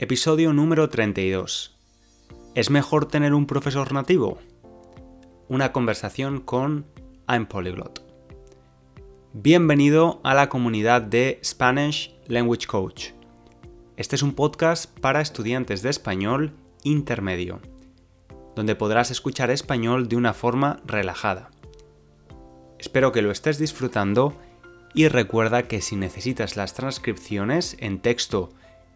Episodio número 32. ¿Es mejor tener un profesor nativo? Una conversación con I'm Polyglot. Bienvenido a la comunidad de Spanish Language Coach. Este es un podcast para estudiantes de español intermedio, donde podrás escuchar español de una forma relajada. Espero que lo estés disfrutando y recuerda que si necesitas las transcripciones en texto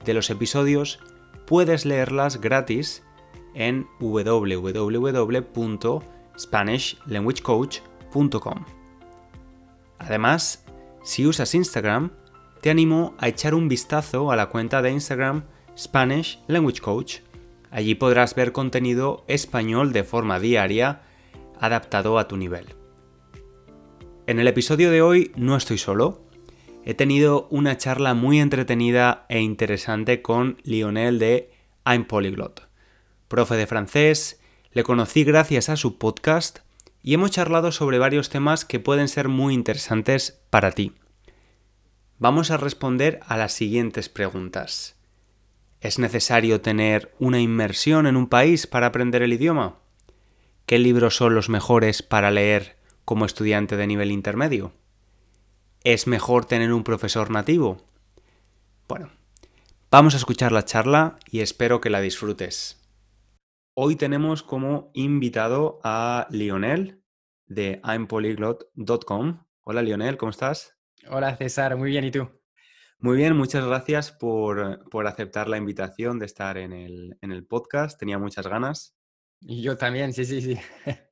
de los episodios, puedes leerlas gratis en www.spanishlanguagecoach.com. Además, si usas Instagram, te animo a echar un vistazo a la cuenta de Instagram Spanish Language Coach. Allí podrás ver contenido español de forma diaria adaptado a tu nivel. En el episodio de hoy no estoy solo. He tenido una charla muy entretenida e interesante con Lionel de I'm Polyglot. Profe de francés, le conocí gracias a su podcast y hemos charlado sobre varios temas que pueden ser muy interesantes para ti. Vamos a responder a las siguientes preguntas. ¿Es necesario tener una inmersión en un país para aprender el idioma? ¿Qué libros son los mejores para leer como estudiante de nivel intermedio? ¿Es mejor tener un profesor nativo? Bueno, vamos a escuchar la charla y espero que la disfrutes. Hoy tenemos como invitado a Lionel de impolyglot.com. Hola Lionel, ¿cómo estás? Hola César, muy bien, ¿y tú? Muy bien, muchas gracias por, por aceptar la invitación de estar en el, en el podcast. Tenía muchas ganas. Y yo también, sí, sí, sí.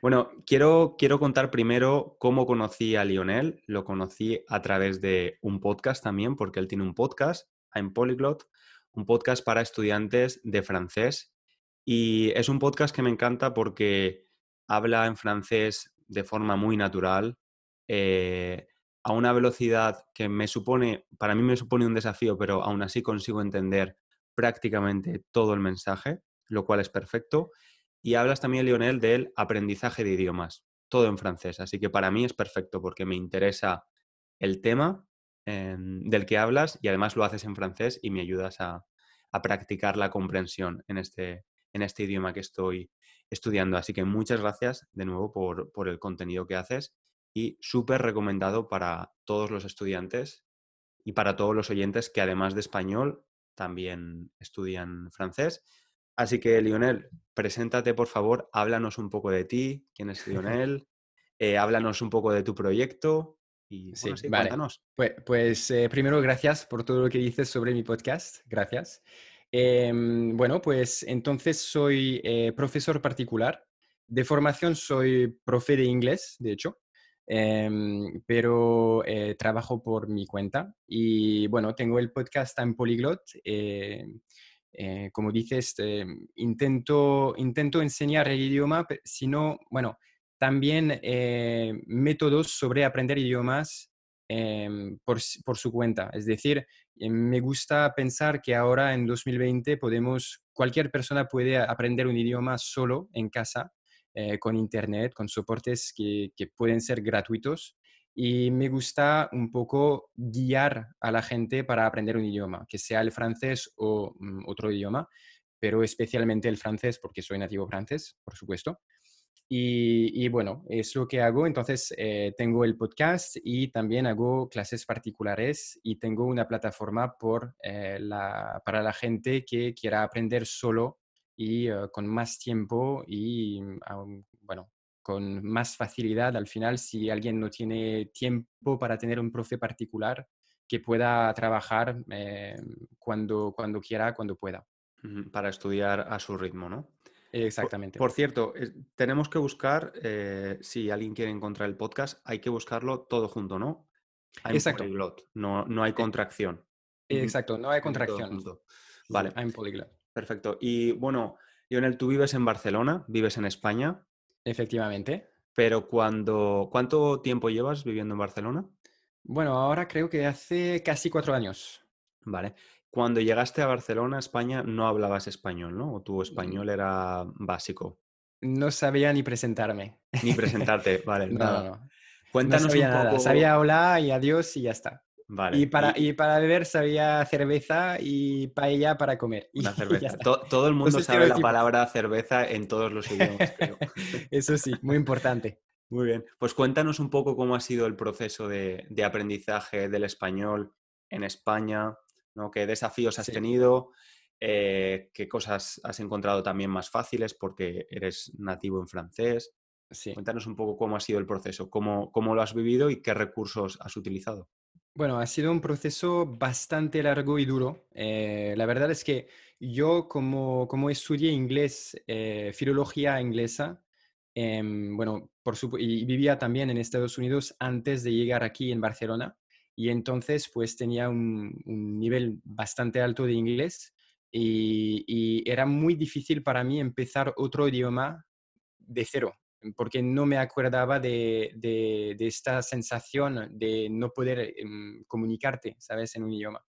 Bueno, quiero, quiero contar primero cómo conocí a Lionel. Lo conocí a través de un podcast también, porque él tiene un podcast, I'm Polyglot, un podcast para estudiantes de francés. Y es un podcast que me encanta porque habla en francés de forma muy natural, eh, a una velocidad que me supone, para mí me supone un desafío, pero aún así consigo entender prácticamente todo el mensaje, lo cual es perfecto. Y hablas también, Lionel, del aprendizaje de idiomas, todo en francés. Así que para mí es perfecto porque me interesa el tema em, del que hablas y además lo haces en francés y me ayudas a, practicar la comprensión en este, en este idioma que estoy estudiando. Así que muchas gracias de nuevo por, por el contenido que haces y súper recomendado para todos los estudiantes y para todos los oyentes que además de español también estudian francés Así que, Lionel, preséntate, por favor, háblanos un poco de ti, quién es Lionel, eh, háblanos un poco de tu proyecto y sí, cuéntanos. Pues, pues eh, primero, gracias por todo lo que dices sobre mi podcast, gracias. Em, bueno, pues entonces soy eh, profesor particular. De formación soy profe de inglés, de hecho, em, pero trabajo por mi cuenta. Y bueno, tengo el podcast en Polyglot eh, como dices, eh, intento, intento enseñar el idioma, sino, bueno, también eh, métodos sobre aprender idiomas por, por, su cuenta. Es decir, me gusta pensar que ahora en 2020 podemos, cualquier persona puede aprender un idioma solo en casa, con internet, con soportes que pueden ser gratuitos y me gusta un poco guiar a la gente para aprender un idioma, que sea el francés o mm, otro idioma, pero especialmente el francés porque soy nativo francés, por supuesto. Y, bueno, es lo que hago. Entonces, eh, tengo el podcast y también hago clases particulares y tengo una plataforma por, eh, la, para la gente que quiera aprender solo y eh, con más tiempo y, mm, bueno, con más facilidad al final si alguien no tiene tiempo para tener un profe particular que pueda trabajar eh, cuando, cuando quiera, cuando pueda. Para estudiar a su ritmo, ¿no? Exactamente. Por, cierto, tenemos que buscar, eh, si alguien quiere encontrar el podcast, hay que buscarlo todo junto, ¿no? Exacto. no, no hay eh, contracción. Exacto, no hay contracción. Vale. I'm polyglot. Perfecto. Y bueno, Lionel, tú vives en Barcelona, vives en España. Efectivamente. Pero cuando, ¿cuánto tiempo llevas viviendo en Barcelona? Bueno, ahora creo que hace casi cuatro años. Vale. Cuando llegaste a Barcelona, España, no hablabas español, ¿no? ¿O tu español era básico? No sabía ni presentarme. Ni presentarte, vale. no, nada. no, Cuéntanos un poco... Sabía hola y adiós y ya está. Vale. Y para, y... para beber sabía cerveza y paella para comer. Una cerveza. todo el mundo sabe la palabra cerveza en todos los idiomas, creo. Eso sí, muy importante. Muy bien. Pues cuéntanos un poco cómo ha sido el proceso de, aprendizaje del español en España, ¿no? ¿Qué desafíos has tenido? Eh, ¿Qué cosas has encontrado también más fáciles porque eres nativo en francés? Sí. Cuéntanos un poco cómo ha sido el proceso, cómo, cómo lo has vivido y qué recursos has utilizado. Bueno, ha sido un proceso bastante largo y duro. Eh, la verdad es que yo como, como estudié inglés, eh, filología inglesa, em, bueno, por y vivía también en Estados Unidos antes de llegar aquí en Barcelona, y entonces pues tenía un, nivel bastante alto de inglés y, y, era muy difícil para mí empezar otro idioma de cero porque no me acordaba de, de, esta sensación de no poder em, comunicarte, ¿sabes?, en un idioma.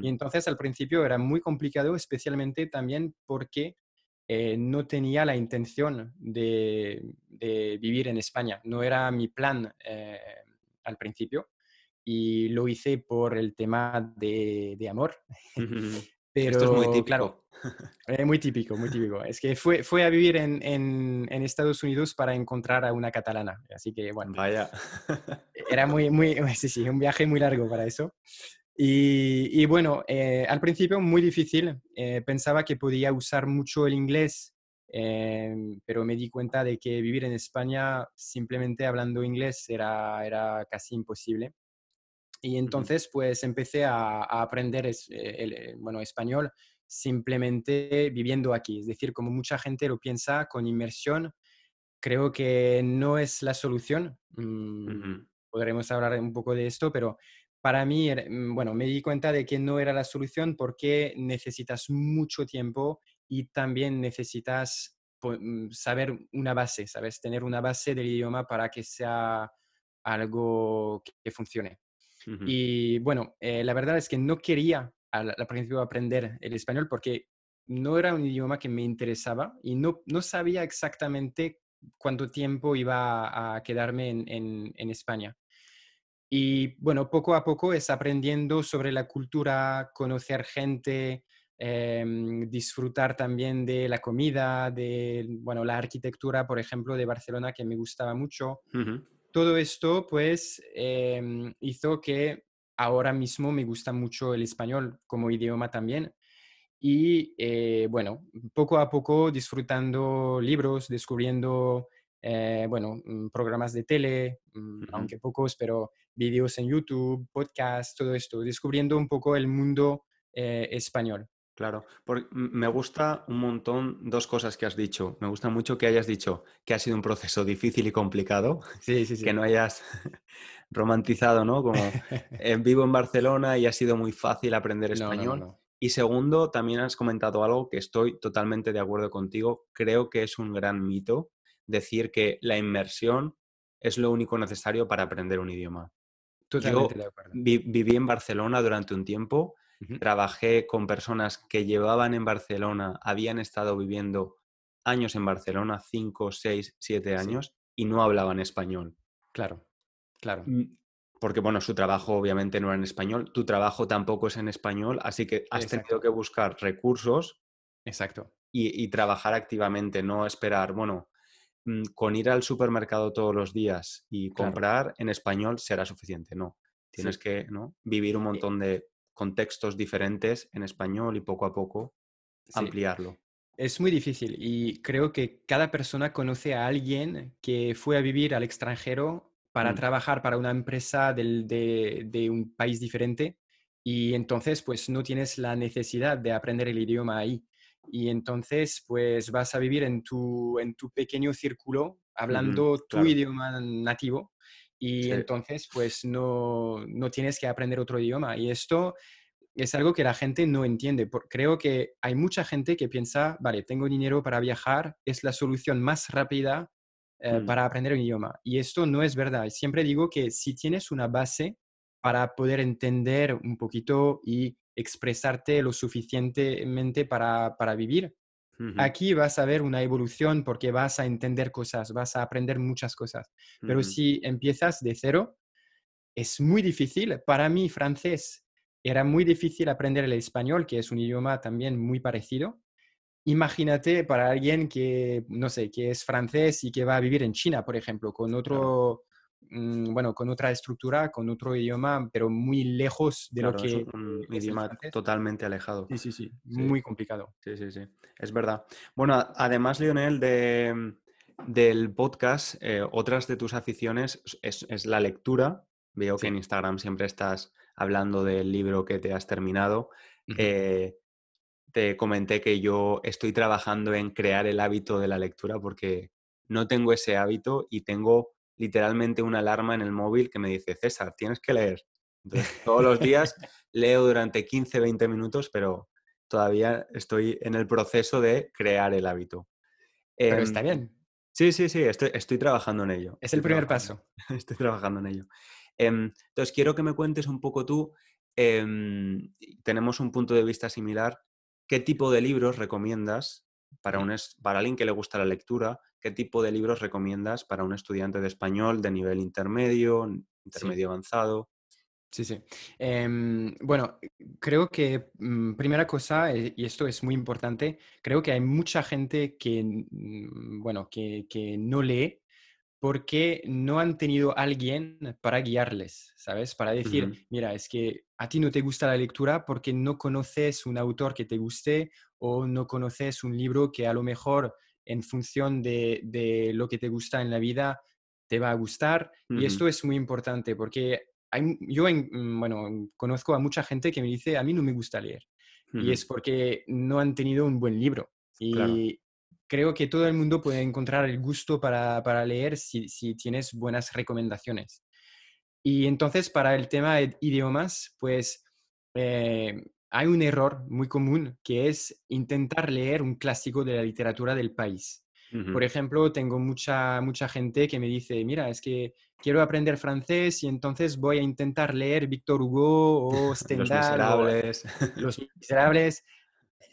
Y entonces al principio era muy complicado, especialmente también porque eh, no tenía la intención de, de, vivir en España. No era mi plan eh, al principio y lo hice por el tema de, de amor. Pero, Esto es muy típico. Claro, eh, muy típico, muy típico. Es que fue, fue a vivir en, en, en, Estados Unidos para encontrar a una catalana. Así que, bueno. Vaya. Era muy, muy, sí, sí, un viaje muy largo para eso. Y, y bueno, eh, al principio muy difícil. Eh, pensaba que podía usar mucho el inglés, pero me di cuenta de que vivir en España simplemente hablando inglés era, era casi imposible. Y entonces, pues empecé a, aprender es, eh, el, eh, bueno, español simplemente viviendo aquí. Es decir, como mucha gente lo piensa, con inmersión, creo que no es la solución. Mm, podremos hablar un poco de esto, pero para mí, mm, bueno, me di cuenta de que no era la solución porque necesitas mucho tiempo y también necesitas mm, saber una base, ¿sabes? Tener una base del idioma para que sea algo que funcione. Y bueno, eh, la verdad es que no quería al, principio aprender el español porque no era un idioma que me interesaba y no, no sabía exactamente cuánto tiempo iba a quedarme en, en, España. Y bueno, poco a poco es aprendiendo sobre la cultura, conocer gente, em, disfrutar también de la comida, de bueno, la arquitectura, por ejemplo, de Barcelona, que me gustaba mucho todo esto pues em, hizo que ahora mismo me gusta mucho el español como idioma también. Y eh, bueno, poco a poco disfrutando libros, descubriendo, eh, bueno, mm, programas de tele, mm, aunque pocos, pero vídeos en YouTube, podcasts, todo esto, descubriendo un poco el mundo eh, español. Claro, porque me gusta un montón dos cosas que has dicho. Me gusta mucho que hayas dicho que ha sido un proceso difícil y complicado, sí, sí, sí. que no hayas romantizado, ¿no? Como eh, vivo en Barcelona y ha sido muy fácil aprender español. y segundo, también has comentado algo que estoy totalmente de acuerdo contigo. Creo que es un gran mito decir que la inmersión es lo único necesario para aprender un idioma. Totalmente de acuerdo. viví en Barcelona durante un tiempo Trabajé con personas que llevaban en Barcelona, habían estado viviendo años en Barcelona, cinco, seis, siete años, y no hablaban español. Claro, claro. Mm, porque, bueno, su trabajo obviamente no era en español, tu trabajo tampoco es en español, así que has tenido que buscar recursos. Exacto. Y, trabajar activamente, no esperar, bueno, mm, con ir al supermercado todos los días y comprar en español será suficiente, no. Tienes que ¿no? vivir un montón de contextos diferentes en español y poco a poco ampliarlo. Es muy difícil y creo que cada persona conoce a alguien que fue a vivir al extranjero para mm. trabajar para una empresa de, un país diferente y entonces pues no tienes la necesidad de aprender el idioma ahí. Y entonces pues vas a vivir en tu, en tu pequeño círculo hablando tu idioma nativo y entonces pues no, no tienes que aprender otro idioma. Y esto es algo que la gente no entiende. Creo que hay mucha gente que piensa, vale, tengo dinero para viajar, es la solución más rápida eh, mm. para aprender un idioma. Y esto no es verdad. Siempre digo que si tienes una base para poder entender un poquito y expresarte lo suficientemente para, para vivir, Aquí vas a ver una evolución porque vas a entender cosas, vas a aprender muchas cosas. Pero si empiezas de cero, es muy difícil. Para mí, francés era muy difícil aprender el español, que es un idioma también muy parecido. Imagínate para alguien que, no sé, que es francés y que va a vivir en China, por ejemplo, con otro, bueno, con otra estructura, con otro idioma, pero muy lejos de lo que es un idioma totalmente alejado. Sí, sí, sí, muy complicado. Sí, sí, sí, es verdad. Bueno, además, Lionel, de, del podcast, eh, otras de tus aficiones es, la lectura. Veo que en Instagram siempre estás hablando del libro que te has terminado te comenté que yo estoy trabajando en crear el hábito de la lectura porque no tengo ese hábito y tengo literalmente una alarma en el móvil que me dice, César, tienes que leer. Entonces, todos los días leo durante 15, 20 minutos, pero todavía estoy en el proceso de crear el hábito. Pero está em, bien. Sí, sí, sí, estoy, estoy trabajando en ello. Es el primer paso. Estoy trabajando en ello. Em, entonces, quiero que me cuentes un poco tú. Em, tenemos un punto de vista similar ¿qué tipo de libros recomiendas para, un, para alguien que le gusta la lectura? ¿Qué tipo de libros recomiendas para un estudiante de español de nivel intermedio, intermedio avanzado? Sí, sí. Em, bueno, creo que mm, primera cosa, eh, y esto es muy importante, creo que hay mucha gente que, bueno, que, que no lee porque no han tenido alguien para guiarles, ¿sabes? Para decir, mira, es que a ti no te gusta la lectura porque no conoces un autor que te guste o no conoces un libro que a lo mejor en función de, lo que te gusta en la vida te va a gustar. Y esto es muy importante porque hay, yo, mm, bueno, conozco a mucha gente que me dice, a mí no me gusta leer. Y es porque no han tenido un buen libro. Y, creo que todo el mundo puede encontrar el gusto para, leer si, tienes buenas recomendaciones. Y entonces, para el tema de idiomas, pues eh, hay un error muy común que es intentar leer un clásico de la literatura del país. Por ejemplo, tengo mucha, mucha gente que me dice, mira, es que quiero aprender francés y entonces voy a intentar leer Víctor Hugo o Stendhal. Los Los Miserables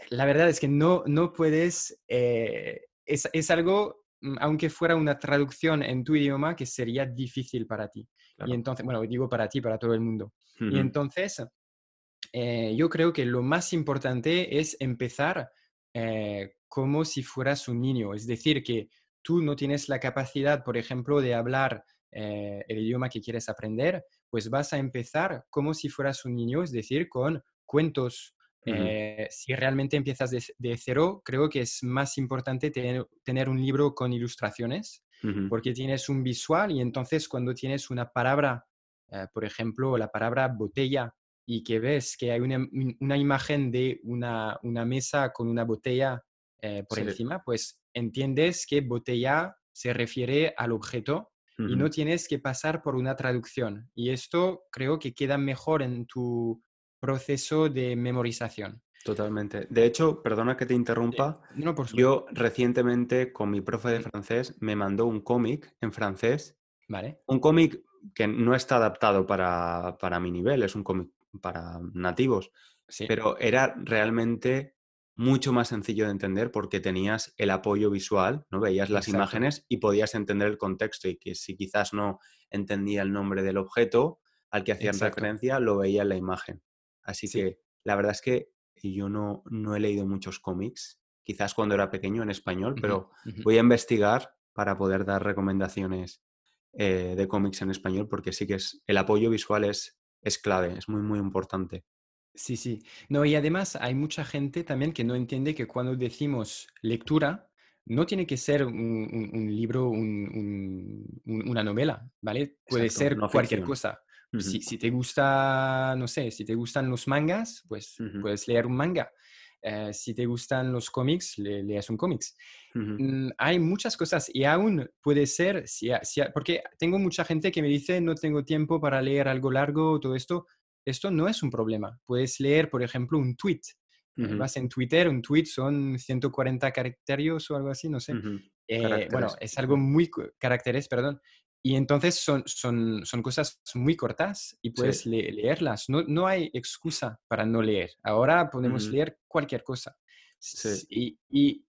la verdad es que no, no puedes, eh, es, algo, mm, aunque fuera una traducción en tu idioma, que sería difícil para ti. Y entonces, bueno, digo para ti, para todo el mundo. Y entonces, eh, yo creo que lo más importante es empezar eh, como si fueras un niño. Es decir, que tú no tienes la capacidad, por ejemplo, de hablar el idioma que quieres aprender, pues vas a empezar como si fueras un niño, es decir, con cuentos, eh, si realmente empiezas de, cero, creo que es más importante tener, un libro con ilustraciones, porque tienes un visual y entonces cuando tienes una palabra, eh, por ejemplo, la palabra botella, y que ves que hay una, imagen de una, mesa con una botella eh, por encima, pues entiendes que botella se refiere al objeto y no tienes que pasar por una traducción. Y esto creo que queda mejor en tu proceso de memorización. Totalmente. De hecho, perdona que te interrumpa, yo recientemente con mi profe de francés me mandó un cómic en francés. Vale. Un cómic que no está adaptado para, mi nivel, es un cómic para nativos, pero era realmente mucho más sencillo de entender porque tenías el apoyo visual, ¿no? Veías las imágenes y podías entender el contexto y que si quizás no entendía el nombre del objeto al que hacían referencia, lo veía en la imagen. Así que la verdad es que yo no, no he leído muchos cómics, quizás cuando era pequeño en español, pero voy a investigar para poder dar recomendaciones eh, de cómics en español porque sí que es, el apoyo visual es, es clave, es muy, muy importante. Sí, sí. No, y además hay mucha gente también que no entiende que cuando decimos lectura, no tiene que ser un, libro, una novela, ¿vale? Puede ser cualquier cosa si, te gusta, no sé, si te gustan los mangas, pues puedes leer un manga. Eh, si te gustan los cómics, lees un cómics. Mm, hay muchas cosas y aún puede ser, si, porque tengo mucha gente que me dice no tengo tiempo para leer algo largo, todo esto. Esto no es un problema. Puedes leer, por ejemplo, un tweet. Eh, vas en Twitter, un tweet son 140 caracteres o algo así, no sé. Eh, bueno, es algo muy, caracteres, perdón, y entonces son, son, son cosas muy cortas y puedes leerlas. No, no, hay excusa para no leer. Ahora podemos leer cualquier cosa. Y, y,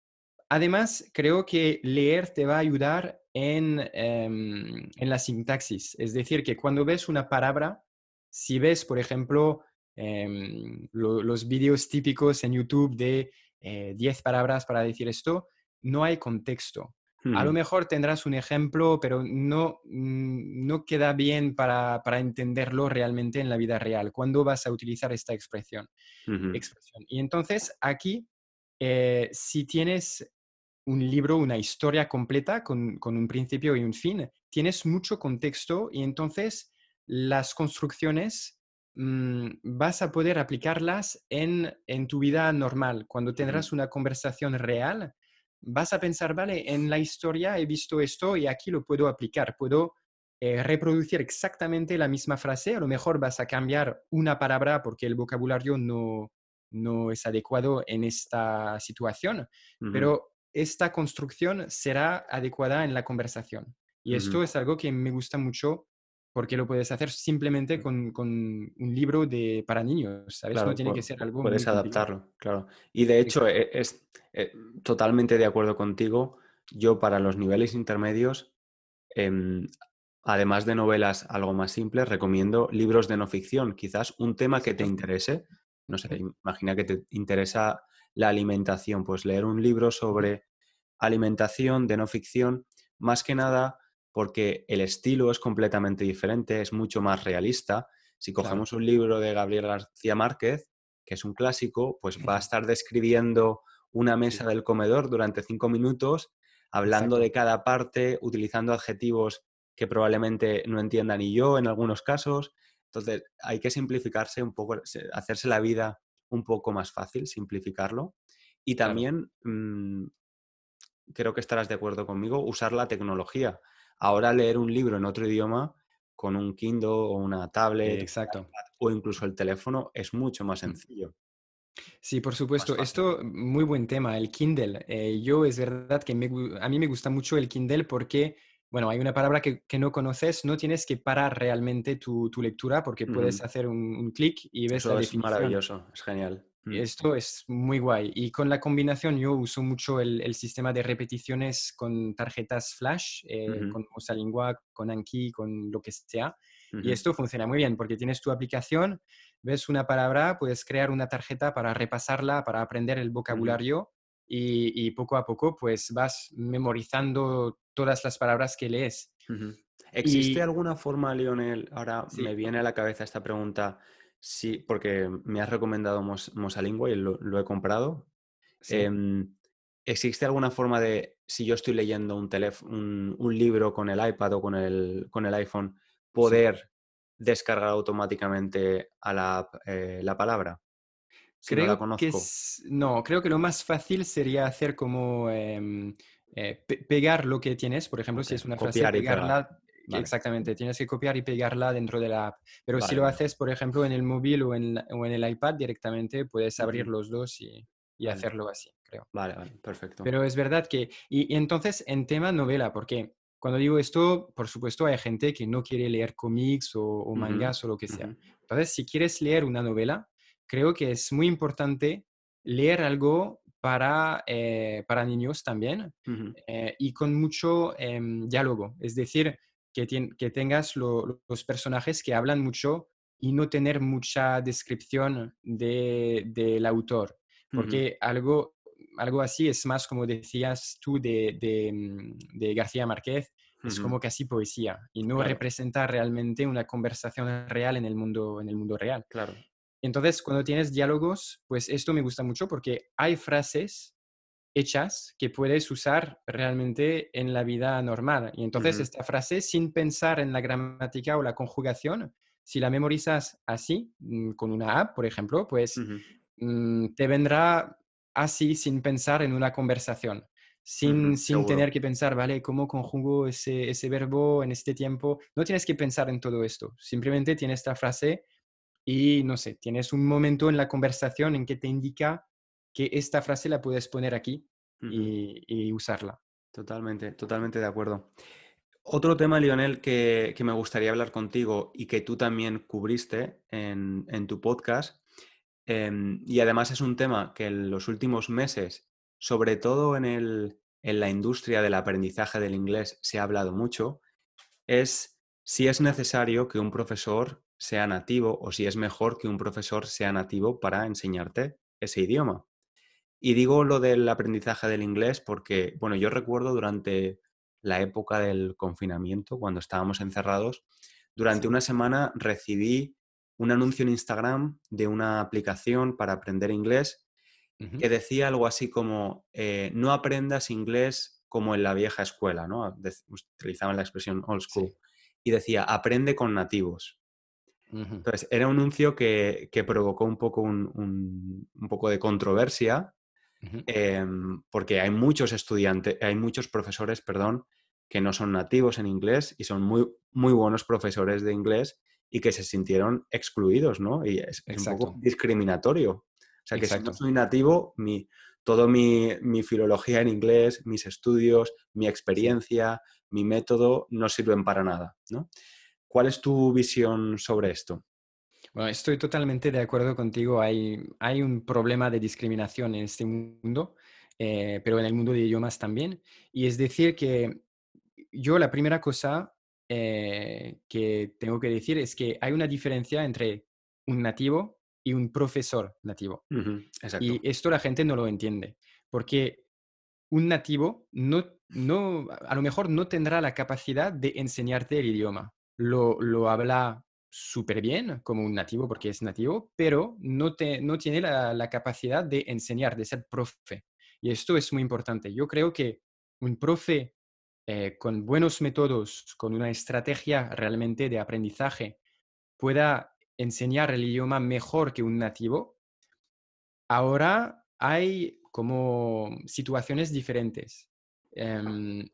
además, creo que leer te va a ayudar en, em, en la sintaxis. Es decir, que cuando ves una palabra, si ves, por ejemplo, em, los vídeos típicos en YouTube de 10 eh, palabras para decir esto, no hay contexto. A lo mejor tendrás un ejemplo, pero no, mm, no queda bien para, para, entenderlo realmente en la vida real. ¿Cuándo vas a utilizar esta expresión? expresión? Y entonces aquí, eh, si tienes un libro, una historia completa con, con, un principio y un fin, tienes mucho contexto y entonces las construcciones mm, vas a poder aplicarlas en, en, tu vida normal. Cuando tendrás una conversación real, vas a pensar, vale, en la historia he visto esto y aquí lo puedo aplicar, puedo eh, reproducir exactamente la misma frase, a lo mejor vas a cambiar una palabra porque el vocabulario no, no es adecuado en esta situación, pero esta construcción será adecuada en la conversación. Y esto es algo que me gusta mucho porque lo puedes hacer simplemente con, con un libro de, para niños, ¿sabes? no tiene que ser algo... Puedes adaptarlo, claro. Y de hecho, e, es, eh, totalmente de acuerdo contigo. Yo para los niveles intermedios, em, además de novelas algo más simples, recomiendo libros de no ficción. Quizás un tema que te interese, no sé, imagina que te interesa la alimentación, pues leer un libro sobre alimentación de no ficción, más que nada porque el estilo es completamente diferente, es mucho más realista. Si cogemos un libro de Gabriel García Márquez, que es un clásico, pues va a estar describiendo una mesa del comedor durante cinco minutos, hablando de cada parte, utilizando adjetivos que probablemente no entienda ni yo en algunos casos. Entonces, hay que simplificarse un poco, hacerse la vida un poco más fácil, simplificarlo. Y también, mm, creo que estarás de acuerdo conmigo, usar la tecnología. Ahora leer un libro en otro idioma con un Kindle o una tablet Exacto. o incluso el teléfono es mucho más mm. sencillo. Sí, por supuesto. Esto, muy buen tema, el Kindle. Eh, yo es verdad que a mí me gusta mucho el Kindle porque, bueno, hay una palabra que, no conoces, no tienes que parar realmente tu, lectura porque puedes hacer un, clic y ves Eso es maravilloso, es genial. Mm. Esto es muy guay. Y con la combinación yo uso mucho el, sistema de repeticiones con tarjetas flash, eh, con Osalingua, con Anki, con lo que sea. Y esto funciona muy bien porque tienes tu aplicación, ves una palabra, puedes crear una tarjeta para repasarla, para aprender el vocabulario y, poco a poco pues vas memorizando todas las palabras que lees. ¿Existe alguna forma, Lionel? Ahora me viene a la cabeza esta pregunta Sí, porque me has recomendado Mosalingua y lo, he comprado. Em, ¿Existe alguna forma de, si yo estoy leyendo un, un, libro con el iPad o con el, con el iPhone, poder descargar automáticamente a la eh, la palabra? creo no la conozco. que no, creo que lo más fácil sería hacer como em, eh, pegar lo que tienes, por ejemplo, si es una frase, pegarla, Exactamente, tienes que copiar y pegarla dentro de la app. Pero si lo haces, por ejemplo, en el móvil o en, o en el iPad directamente, puedes abrir los dos y, y hacerlo así, creo. Vale, vale, perfecto. Pero es verdad que, y, entonces en tema novela, porque cuando digo esto, por supuesto, hay gente que no quiere leer cómics o, mangas o lo que sea. Entonces, si quieres leer una novela, creo que es muy importante leer algo para, eh, para niños también eh, y con mucho em, diálogo. Es decir, que, tengas los personajes que hablan mucho y no tener mucha descripción del autor. Porque algo, algo así es más, como decías tú, de, de, mm, García Márquez, es como casi poesía y no representa realmente una conversación real en el mundo, en el mundo real. Claro. Entonces, cuando tienes diálogos, pues esto me gusta mucho porque hay frases hechas que puedes usar realmente en la vida normal. Y entonces esta frase, sin pensar en la gramática o la conjugación, si la memorizas así, mm, con una app, por ejemplo, pues mm, te vendrá así sin pensar en una conversación. Sin, sin tener que pensar, ¿vale? ¿Cómo conjugo ese, ese verbo en este tiempo? No tienes que pensar en todo esto. Simplemente tienes esta frase y, no sé, tienes un momento en la conversación en que te indica que esta frase la puedes poner aquí y, usarla. Totalmente, totalmente de acuerdo. Otro tema, Lionel, que, me gustaría hablar contigo y que tú también cubriste en, tu podcast, em, y además es un tema que en los últimos meses sobre todo en, el, en la industria del aprendizaje del inglés se ha hablado mucho, es si es necesario que un profesor sea nativo o si es mejor que un profesor sea nativo para enseñarte ese idioma. Y digo lo del aprendizaje del inglés porque, bueno, yo recuerdo durante la época del confinamiento, cuando estábamos encerrados, durante una semana recibí un anuncio en Instagram de una aplicación para aprender inglés que decía algo así como, eh, no aprendas inglés como en la vieja escuela, ¿no? utilizaban la expresión old school. Y decía, aprende con nativos. Entonces, era un anuncio que, provocó un poco, un, poco de controversia, em, porque hay muchos estudiantes, hay muchos profesores, perdón, que no son nativos en inglés y son muy, muy buenos profesores de inglés y que se sintieron excluidos, ¿no? Y es, un poco discriminatorio. O sea, que si no soy nativo, mi, todo mi, filología en inglés, mis estudios, mi experiencia, mi método no sirven para nada, ¿no? ¿Cuál es tu visión sobre esto? Bueno, estoy totalmente de acuerdo contigo. Hay, hay un problema de discriminación en este mundo, eh, pero en el mundo de idiomas también. Y es decir que yo la primera cosa eh, que tengo que decir es que hay una diferencia entre un nativo y un profesor nativo. Y esto la gente no lo entiende, porque un nativo no, no, a lo mejor no tendrá la capacidad de enseñarte el idioma. Lo, lo habla súper bien como un nativo porque es nativo, pero no, te, no tiene la, la, capacidad de enseñar, de ser profe. Y esto es muy importante. Yo creo que un profe eh, con buenos métodos, con una estrategia realmente de aprendizaje, pueda enseñar el idioma mejor que un nativo, ahora hay como situaciones diferentes. Em,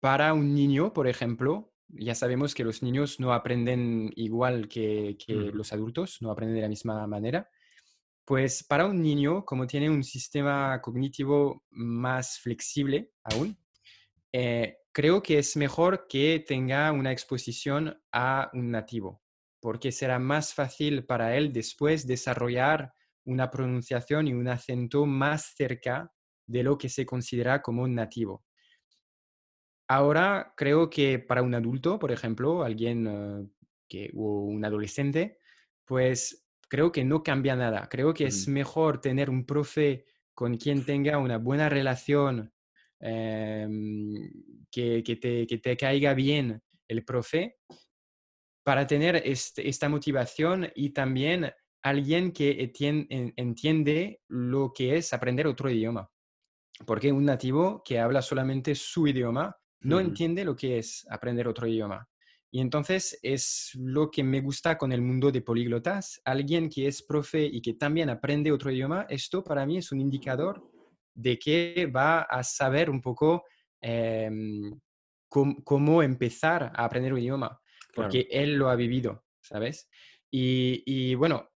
para un niño, por ejemplo, ya sabemos que los niños no aprenden igual que, los adultos, no aprenden de la misma manera. Pues para un niño, como tiene un sistema cognitivo más flexible aún, eh, creo que es mejor que tenga una exposición a un nativo, porque será más fácil para él después desarrollar una pronunciación y un acento más cerca de lo que se considera como un nativo. Ahora creo que para un adulto, por ejemplo, alguien eh, que, o un adolescente, pues creo que no cambia nada. Creo que es mejor tener un profe con quien tenga una buena relación Em, que, te, que, te, caiga bien el profe para tener este, esta motivación y también alguien que entiende lo que es aprender otro idioma. Porque un nativo que habla solamente su idioma no entiende lo que es aprender otro idioma. Y entonces es lo que me gusta con el mundo de políglotas. Alguien que es profe y que también aprende otro idioma, esto para mí es un indicador de que va a saber un poco em, cómo, empezar a aprender un idioma, porque él lo ha vivido, ¿sabes? Y, bueno,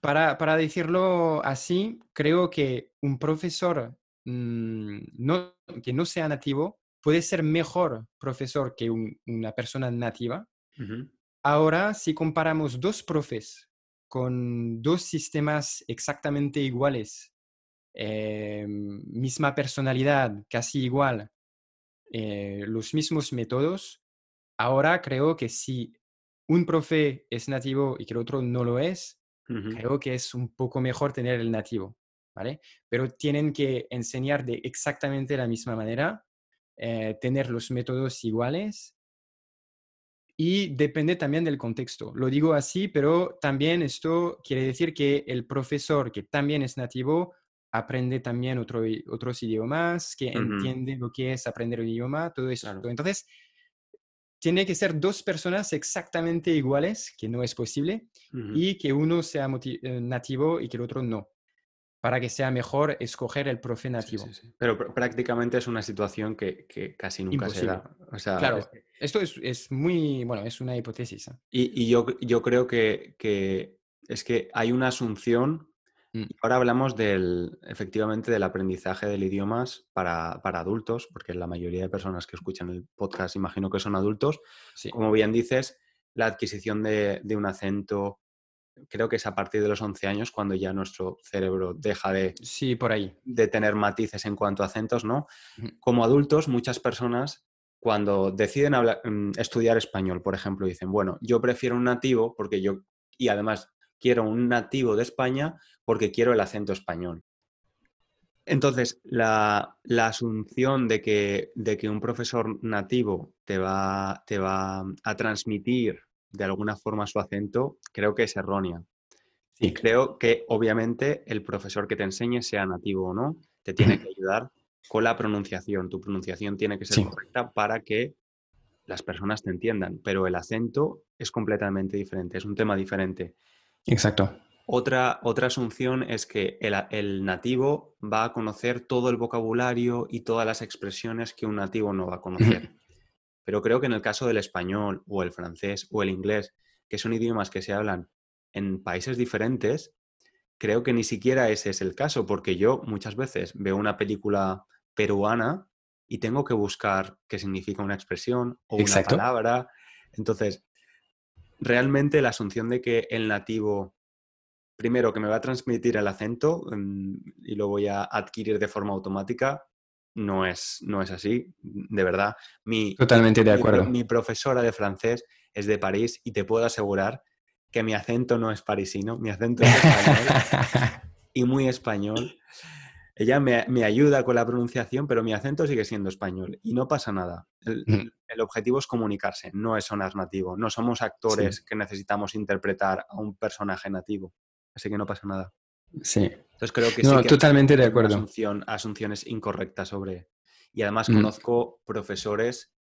para, decirlo así, creo que un profesor mm, no, que no sea nativo puede ser mejor profesor que una persona nativa. Ahora, si comparamos dos profes con dos sistemas exactamente iguales eh, misma personalidad, casi igual, eh, los mismos métodos, ahora creo que si un profe es nativo y que el otro no lo es, creo que es un poco mejor tener el nativo, ¿vale? Pero tienen que enseñar de exactamente la misma manera, eh, tener los métodos iguales. Y depende también del contexto. Lo digo así, pero también esto quiere decir que el profesor que también es nativo aprende también otro, otros idiomas, que entiende lo que es aprender un idioma, todo eso. Entonces, tiene que ser dos personas exactamente iguales, que no es posible, y que uno sea eh, nativo y que el otro no, para que sea mejor escoger el profe nativo. Pero prácticamente es una situación que, casi nunca se da. claro, esto es, muy, bueno, es una hipótesis. ¿eh? Y, yo, yo creo que, que es que hay una asunción Mm. Ahora hablamos del, efectivamente del aprendizaje del idiomas para, adultos, porque la mayoría de personas que escuchan el podcast imagino que son adultos. Como bien dices, la adquisición de, un acento creo que es a partir de los 11 años cuando ya nuestro cerebro deja de, Sí, por ahí. de tener matices en cuanto a acentos, ¿no? Como adultos, muchas personas cuando deciden mm, estudiar español, por ejemplo, dicen, bueno, yo prefiero un nativo porque yo, y además quiero un nativo de España porque quiero el acento español. Entonces, la, asunción de que, de que, un profesor nativo te va, te va, a transmitir de alguna forma su acento, creo que es errónea. Y creo que obviamente el profesor que te enseñe, sea nativo o no, te tiene que ayudar con la pronunciación. Tu pronunciación tiene que ser correcta para que las personas te entiendan, pero el acento es completamente diferente, es un tema diferente. Exacto. Otra, otra asunción es que el, nativo va a conocer todo el vocabulario y todas las expresiones que un nativo no va a conocer. Pero creo que en el caso del español o el francés o el inglés, que son idiomas que se hablan en países diferentes, creo que ni siquiera ese es el caso, porque yo muchas veces veo una película peruana y tengo que buscar qué significa una expresión o una palabra. Entonces, realmente la asunción de que el nativo primero, que me va a transmitir el acento mm, y lo voy a adquirir de forma automática, no es, no es así, de verdad. Mi, Totalmente de acuerdo. Mi, profesora de francés es de París y te puedo asegurar que mi acento no es parisino, mi acento es español y muy español. Ella me, ayuda con la pronunciación, pero mi acento sigue siendo español y no pasa nada. El, mm. objetivo es comunicarse, no es sonar nativo. No somos actores que necesitamos interpretar a un personaje nativo así que no pasa nada. Sí. Entonces creo que no, sí totalmente de acuerdo. Asunción, asunciones incorrectas sobre. Y además mm. conozco profesores,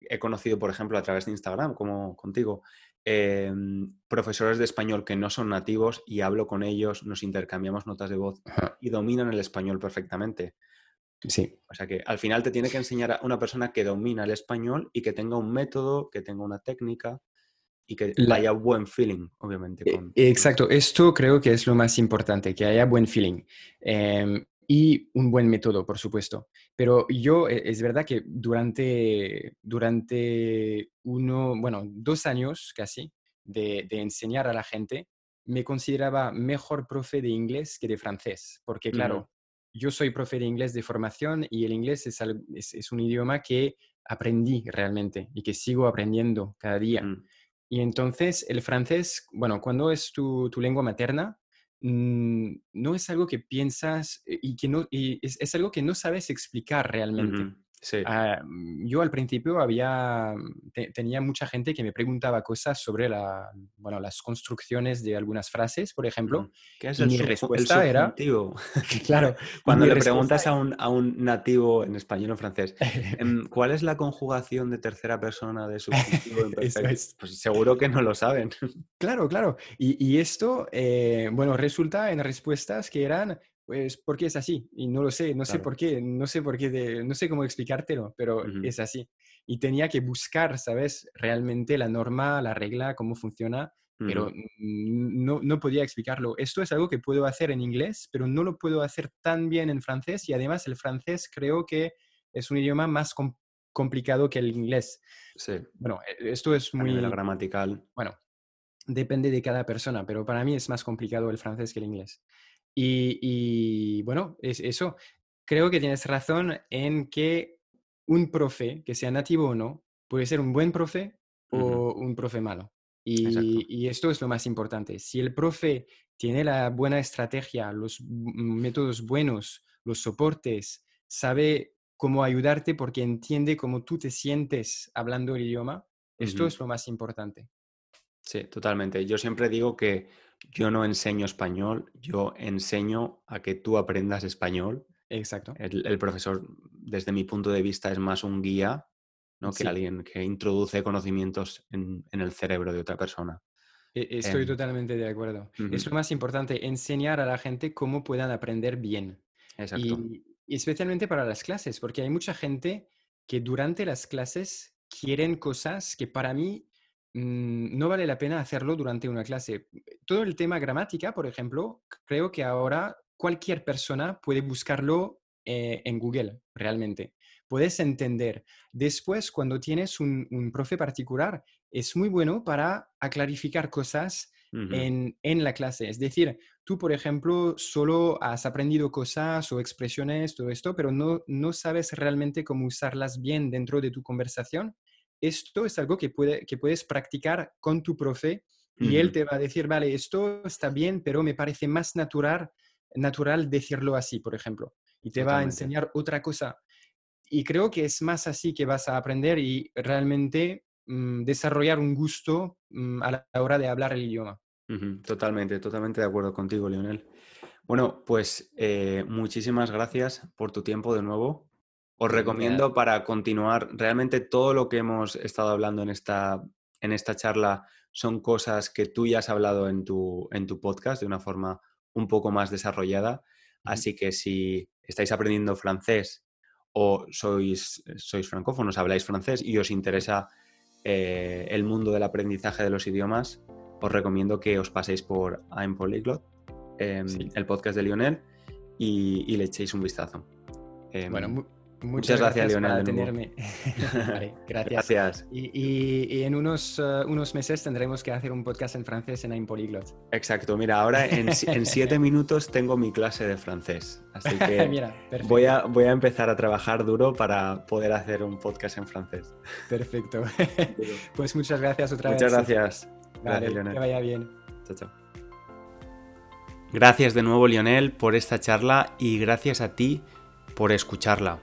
he conocido, por ejemplo, a través de Instagram, como contigo, em, profesores de español que no son nativos y hablo con ellos, nos intercambiamos notas de voz y dominan el español perfectamente. Sí. O sea que al final te tiene que enseñar a una persona que domina el español y que tenga un método, que tenga una técnica y que haya buen feeling, obviamente. E, exacto, esto creo que es lo más importante, que haya buen feeling. Em, y un buen método, por supuesto. Pero yo, e, es verdad que durante, durante uno, bueno, dos años casi de, enseñar a la gente, me consideraba mejor profe de inglés que de francés, porque claro, yo soy profe de inglés de formación y el inglés es, es, un idioma que aprendí realmente y que sigo aprendiendo cada día. Mm. Y entonces el francés, bueno, cuando es tu, lengua materna, mm, no es algo que piensas eh, y que no, y es, algo que no sabes explicar realmente. Ah, mm, yo al principio había, mm, tenía mucha gente que me preguntaba cosas sobre la, bueno, las construcciones de algunas frases, por ejemplo. ¿Qué es el, mi respuesta era... claro. Cuando le preguntas a un, a un, nativo en español o francés, em, ¿cuál es la conjugación de tercera persona de subjuntivo Pues seguro que no lo saben. Claro, claro. Y, y esto, eh, bueno, resulta en respuestas que eran pues porque es así y no lo sé, no sé por qué, no sé por qué, no sé cómo explicártelo, pero es así. Y tenía que buscar, ¿sabes? Realmente la norma, la regla, cómo funciona, pero no, no podía explicarlo. Esto es algo que puedo hacer en inglés, pero no lo puedo hacer tan bien en francés y además el francés creo que es un idioma más complicado que el inglés. Sí. Bueno, e, esto es muy... La gramatical. Bueno, depende de cada persona, pero para mí es más complicado el francés que el inglés. Y, bueno, es eso. Creo que tienes razón en que un profe, que sea nativo o no, puede ser un buen profe o un profe malo. Y, esto es lo más importante. Si el profe tiene la buena estrategia, los métodos buenos, los soportes, sabe cómo ayudarte porque entiende cómo tú te sientes hablando el idioma, esto es lo más importante. Sí, totalmente. Yo siempre digo que yo no enseño español, yo enseño a que tú aprendas español. Exacto. El, profesor, desde mi punto de vista, es más un guía ¿no? que alguien que introduce conocimientos en, el cerebro de otra persona. E, estoy em, totalmente de acuerdo. Es lo más importante, enseñar a la gente cómo puedan aprender bien. Exacto. y especialmente para las clases, porque hay mucha gente que durante las clases quieren cosas que para mí no vale la pena hacerlo durante una clase. Todo el tema gramática, por ejemplo, creo que ahora cualquier persona puede buscarlo eh, en Google, realmente. Puedes entender. Después, cuando tienes un, profe particular, es muy bueno para clarificar cosas en, en, la clase. Es decir, tú, por ejemplo, solo has aprendido cosas o expresiones, todo esto, pero no, no sabes realmente cómo usarlas bien dentro de tu conversación. Esto es algo que, puede, que puedes practicar con tu profe y él te va a decir, vale, esto está bien, pero me parece más natural, natural decirlo así, por ejemplo. Y te va a enseñar otra cosa. Y creo que es más así que vas a aprender y realmente mm, desarrollar un gusto mm, a la hora de hablar el idioma. Totalmente, totalmente de acuerdo contigo, Lionel. Bueno, pues eh, muchísimas gracias por tu tiempo de nuevo. Os recomiendo para continuar realmente todo lo que hemos estado hablando en esta, en esta charla son cosas que tú ya has hablado en tu, en tu podcast de una forma un poco más desarrollada. Así que si estáis aprendiendo francés o sois, sois francófonos, habláis francés y os interesa eh, el mundo del aprendizaje de los idiomas, os recomiendo que os paséis por I'm Polyglot, em, el podcast de Lionel, y, le echéis un vistazo. Em, bueno, Muchas, gracias, Leonel. Por tenerme. gracias. gracias. Y, en unos, uh, unos meses tendremos que hacer un podcast en francés en I'm Polyglot. Exacto. Mira, ahora en, en siete minutos tengo mi clase de francés. Así que voy, a, voy a empezar a trabajar duro para poder hacer un podcast en francés. Perfecto. pues muchas gracias otra vez. Muchas gracias. Vale, Que vaya bien. Chao, chao. Gracias de nuevo, Lionel, por esta charla y gracias a ti por escucharla.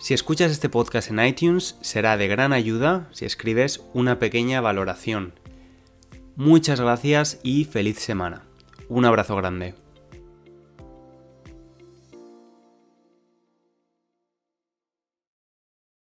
Si escuchas este podcast en iTunes, será de gran ayuda si escribes una pequeña valoración. Muchas gracias y feliz semana. Un abrazo grande.